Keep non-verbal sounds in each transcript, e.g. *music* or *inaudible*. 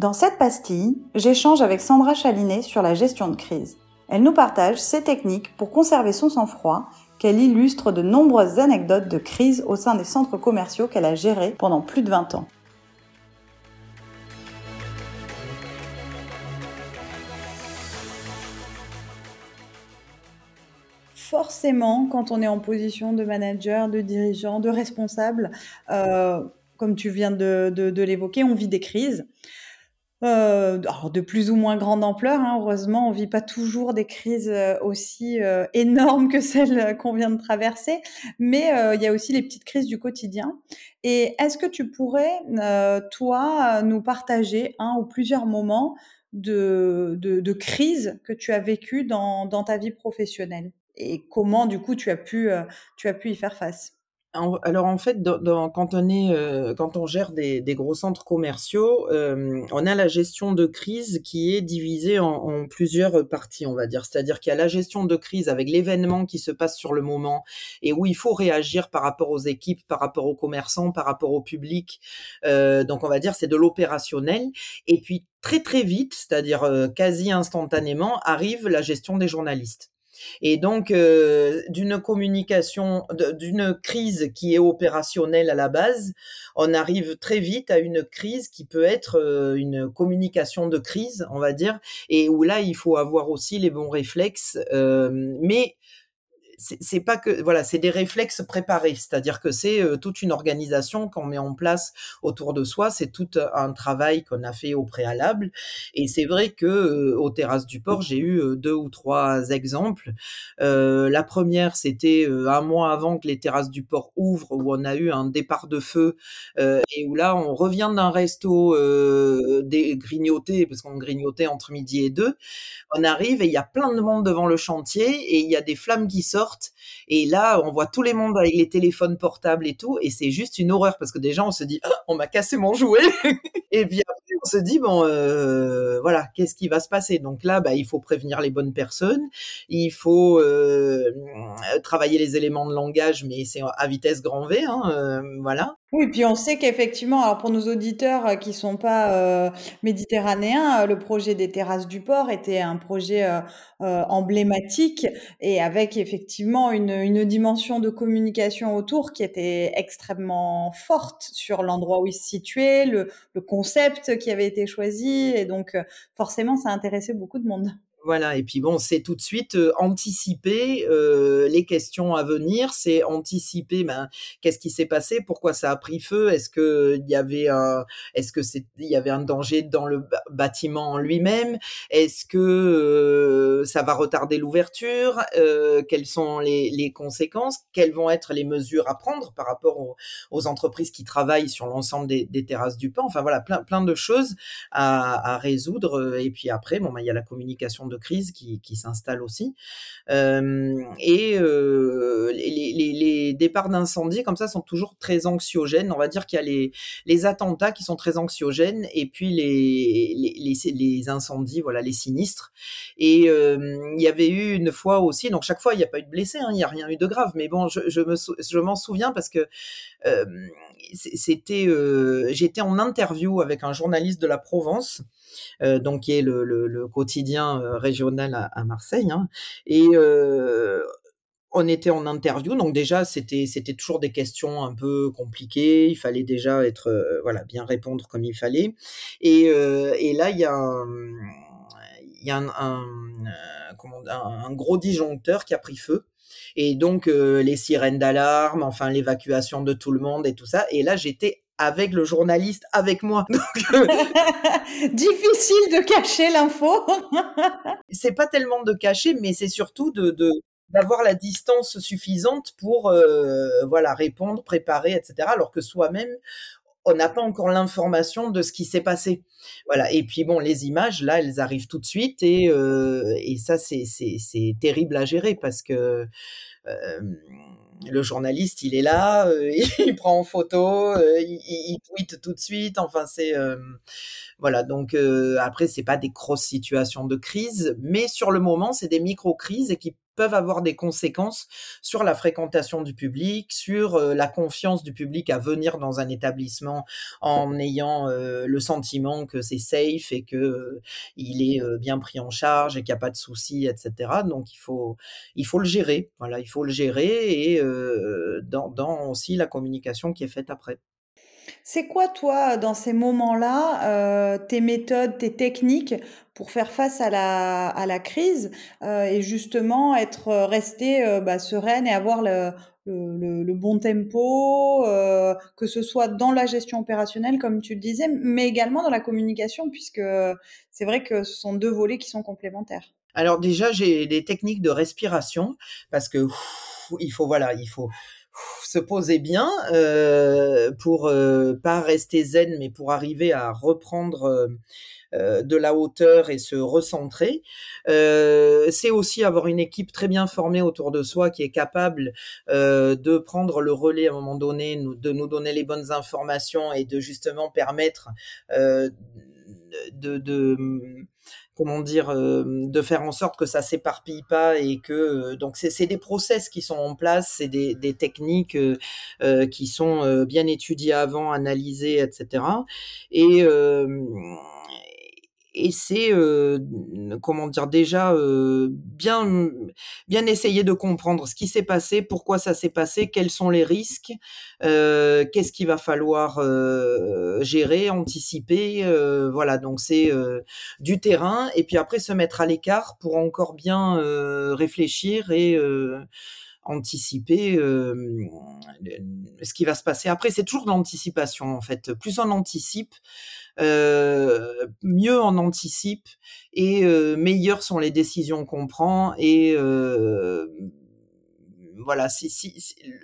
Dans cette pastille, j'échange avec Sandra Chalinet sur la gestion de crise. Elle nous partage ses techniques pour conserver son sang-froid, qu'elle illustre de nombreuses anecdotes de crise au sein des centres commerciaux qu'elle a gérés pendant plus de 20 ans. Forcément, quand on est en position de manager, de dirigeant, de responsable, euh, comme tu viens de l'évoquer, on vit des crises. Euh, de plus ou moins grande ampleur, hein, heureusement, on vit pas toujours des crises euh, aussi euh, énormes que celles qu'on vient de traverser, mais il y a aussi les petites crises du quotidien. Et est-ce que tu pourrais, toi, nous partager un ou plusieurs moments de, de, crise que tu as vécu dans, dans ta vie professionnelle? Et comment, du coup, tu as pu, tu as pu y faire face? Alors en fait, quand on est, euh, quand on gère des, gros centres commerciaux, euh, on a la gestion de crise qui est divisée en, plusieurs parties, on va dire. C'est-à-dire qu'il y a la gestion de crise avec l'événement qui se passe sur le moment et où il faut réagir par rapport aux équipes, par rapport aux commerçants, par rapport au public. Euh, donc on va dire c'est de l'opérationnel. Et puis très très vite, c'est-à-dire quasi instantanément, arrive la gestion des journalistes. Et donc, euh, d'une communication, d'une crise qui est opérationnelle à la base, on arrive très vite à une crise qui peut être euh, une communication de crise, on va dire, et où là, il faut avoir aussi les bons réflexes. Euh, mais c'est pas que voilà, c'est des réflexes préparés, c'est-à-dire que c'est euh, toute une organisation qu'on met en place autour de soi, c'est tout un travail qu'on a fait au préalable. Et c'est vrai que euh, aux terrasses du port, j'ai eu euh, deux ou trois exemples. la première, c'était un mois avant que les terrasses du port ouvrent, où on a eu un départ de feu et où là, on revient d'un resto des grignotés, parce qu'on grignotait entre midi et deux. On arrive et il y a plein de monde devant le chantier et il y a des flammes qui sortent et là, on voit tous les mondes avec les téléphones portables et tout. Et c'est juste une horreur parce que déjà, on se dit, «Ah, on m'a cassé mon jouet. *laughs* et après, on se dit, bon, euh, voilà, qu'est-ce qui va se passer? Donc là, bah, il faut prévenir les bonnes personnes. Il faut euh, travailler les éléments de langage, mais c'est à vitesse grand V. Hein, euh, voilà. Oui, puis on sait qu'effectivement, alors pour nos auditeurs qui sont pas méditerranéens, le projet des terrasses du port était un projet emblématique et avec effectivement une, une dimension de communication autour qui était extrêmement forte sur l'endroit où il se situait, le, le concept qui avait été choisi et donc forcément ça intéressait beaucoup de monde. Voilà, et puis bon, c'est tout de suite anticiper les questions à venir, c'est anticiper ben, qu'est-ce qui s'est passé, pourquoi ça a pris feu, est-ce que il y avait un, est-ce que c'est, il y avait un danger dans le bâtiment en lui-même, est-ce que ça va retarder l'ouverture, quelles sont les, les, conséquences, quelles vont être les mesures à prendre par rapport aux, entreprises qui travaillent sur l'ensemble des, des, terrasses du port, enfin voilà, plein plein de choses à, à résoudre, et puis après, bon, ben, il y a la communication de crise qui, qui s'installe aussi. Euh, et euh, les, les, départs d'incendie comme ça sont toujours très anxiogènes. On va dire qu'il y a les, les attentats qui sont très anxiogènes et puis les, incendies, voilà, les sinistres. Et euh, il y avait eu une fois aussi, donc chaque fois il n'y a pas eu de blessés, hein, il n'y a rien eu de grave, mais bon, je, je me je m'en souviens parce que c'était j'étais en interview avec un journaliste de la Provence donc qui est le, quotidien euh, régional à, Marseille hein, et euh, on était en interview, donc déjà c'était c'était toujours des questions un peu compliquées. Il fallait déjà être euh, voilà bien répondre comme il fallait. Et, euh, et là il y a un, il y a un, un, gros disjoncteur qui a pris feu et donc euh, les sirènes d'alarme, enfin l'évacuation de tout le monde et tout ça. Et là, j'étais avec le journaliste avec moi. *laughs* Euh, *laughs* Difficile de cacher l'info. *laughs* c'est pas tellement de cacher, mais c'est surtout de, de d'avoir la distance suffisante pour euh, voilà répondre, préparer, etc. Alors que soi-même, on n'a pas encore l'information de ce qui s'est passé. Voilà. Et puis bon, les images, là, elles arrivent tout de suite et, euh, et ça, c'est, c'est, c'est terrible à gérer parce que euh, le journaliste, il est là, euh, *laughs* il prend en photo, euh, il, il, tweet tout de suite. Enfin, c'est euh, voilà. Donc euh, après, c'est pas des grosses situations de crise, mais sur le moment, c'est des micro crises et qui peuvent avoir des conséquences sur la fréquentation du public, sur la confiance du public à venir dans un établissement en ayant le sentiment que c'est safe et que il est bien pris en charge et qu'il n'y a pas de soucis, etc. Donc il faut il faut le gérer. Voilà, il faut le gérer et dans, dans aussi la communication qui est faite après. C'est quoi, toi, dans ces moments-là, heu, tes méthodes, tes techniques pour faire face à la crise, heu, et justement être, heu, restée, heu, bah, sereine et avoir le bon tempo, que ce soit dans la gestion opérationnelle comme tu le disais, mais également dans la communication puisque, c'est vrai que ce sont 2 volets qui sont complémentaires? Alors déjà, j'ai des techniques de respiration parce que il faut voilà, il faut se poser bien euh, pour euh, pas rester zen, mais pour arriver à reprendre euh, euh de la hauteur et se recentrer. Euh, c'est aussi avoir une équipe très bien formée autour de soi qui est capable euh, de prendre le relais à un moment donné, de nous donner les bonnes informations et de justement permettre de, de comment dire, euh, de faire en sorte que ça s'éparpille pas et que euh, donc c'est des process qui sont en place, c'est des, des, techniques euh, qui sont bien étudiées avant, analysées, etc. Et et c'est comment dire déjà bien bien essayer de comprendre ce qui s'est passé, pourquoi ça s'est passé, quels sont les risques, qu'est-ce qu'il va falloir gérer, anticiper, voilà donc c'est du terrain et puis après se mettre à l'écart pour encore bien réfléchir et anticiper ce qui va se passer après. C'est toujours l'anticipation en fait. Plus on anticipe, euh, mieux on anticipe et euh, meilleures sont les décisions qu'on prend et euh, voilà, si, si,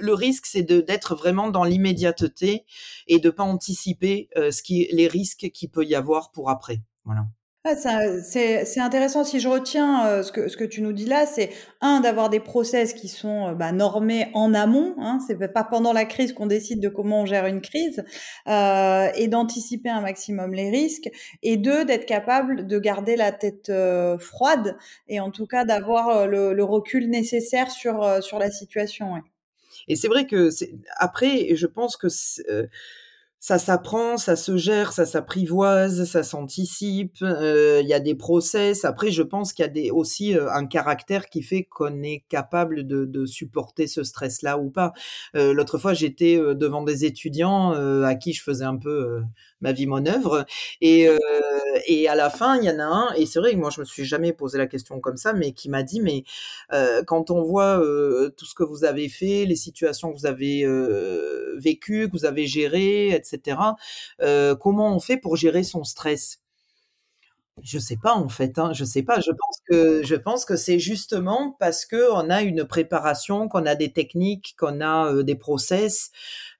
le risque c'est d'être vraiment dans l'immédiateté et de pas anticiper ce qui, les risques qu'il peut y avoir pour après. Voilà. Ah c'est intéressant. Si je retiens, heu, ce que ce que tu nous dis là, c'est un d'avoir des process qui sont, heu, bah, normés en amont, hein. C'est pas pendant la crise qu'on décide de comment on gère une crise, heu, et d'anticiper un maximum les risques et deux d'être capable de garder la tête, heu, froide et en tout cas d'avoir, le le recul nécessaire sur, sur la situation. Et c'est vrai que c'est après, je pense que ça s'apprend, ça se gère, ça s'apprivoise, ça s'anticipe. Euh, il y a des process. Après, je pense qu'il y a aussi euh, un caractère qui fait qu'on est capable de, supporter ce stress-là ou pas. Euh, L'autre fois, j'étais devant des étudiants à qui je faisais un peu ma vie, mon œuvre, et, et à la fin, il y en a un. Et c'est vrai que moi, je me suis jamais posé la question comme ça, mais qui m'a dit, mais quand on voit tout ce que vous avez fait, les situations que vous avez vécues, que vous avez gérées, etc euh, comment on fait pour gérer son stress? Je sais pas en fait, hein, je sais pas. Je pense que je pense que c'est justement parce que on a une préparation, qu'on a des techniques, qu'on a euh, des process,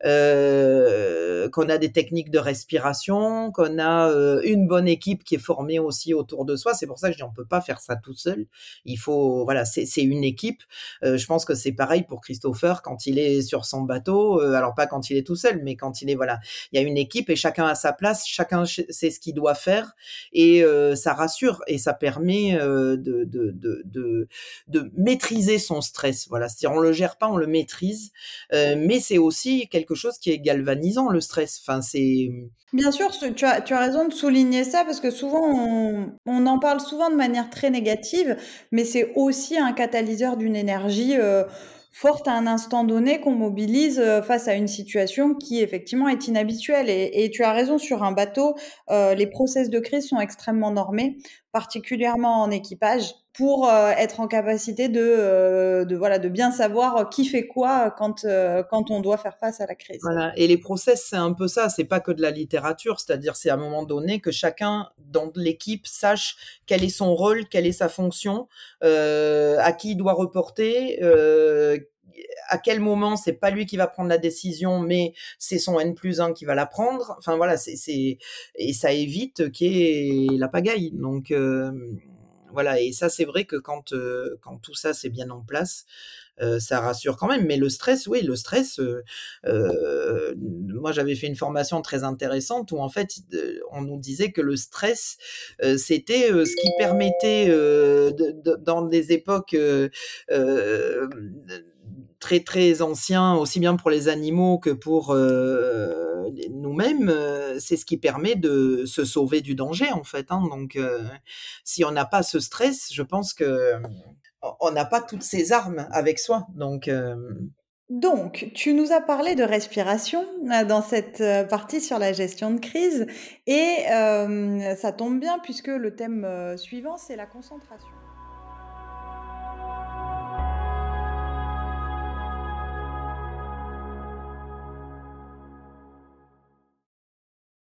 euh, qu'on a des techniques de respiration, qu'on a euh, une bonne équipe qui est formée aussi autour de soi. C'est pour ça que je dis on peut pas faire ça tout seul. Il faut voilà, c'est une équipe. Euh, je pense que c'est pareil pour Christopher quand il est sur son bateau. alors pas quand il est tout seul, mais quand il est voilà, il y a une équipe et chacun a sa place, chacun sait ce qu'il doit faire et ça rassure et ça permet de, de, de, de, de maîtriser son stress. Voilà, c'est-à-dire on le gère pas, on le maîtrise, mais c'est aussi quelque chose qui est galvanisant, le stress. Enfin, c'est. Bien sûr, tu as, tu as raison de souligner ça parce que souvent, on, on en parle souvent de manière très négative, mais c'est aussi un catalyseur d'une énergie euh, forte à un instant donné qu'on mobilise euh, face à une situation qui effectivement est inhabituelle. Et, et tu as raison, sur un bateau, euh, les process de crise sont extrêmement normés, particulièrement en équipage pour euh, être en capacité de, euh, de, voilà, de bien savoir qui fait quoi quand, euh, quand on doit faire face à la crise. Voilà. Et les process, c'est un peu ça. C'est pas que de la littérature. C'est-à-dire, c'est à un moment donné que chacun dans l'équipe sache quel est son rôle, quelle est sa fonction, à qui il doit reporter, à quel moment c'est pas lui qui va prendre la décision, mais c'est son N plus 1 qui va la prendre. Enfin voilà, c'est et ça évite qu'il y ait la pagaille. Donc voilà et ça, c'est vrai que quand, heu, quand tout ça, c'est bien en place, heu, ça rassure quand même. Mais le stress, oui, le stress, heu heu, moi, j'avais fait une formation très intéressante où en fait, de on nous disait que le stress, heu, c'était, ce qui permettait, de de dans des époques, hem, très, très anciens, aussi bien pour les animaux que pour, les nous-mêmes, heu, c'est ce qui permet de se sauver du danger, en fait, hein. Donc heu, si on n'a pas ce stress, je pense que, on n'a pas toutes ces armes avec soi. Donc tu nous as parlé de respiration, dans cette, partie sur la gestion de crise et ça tombe bien puisque le thème, suivant, c'est la concentration.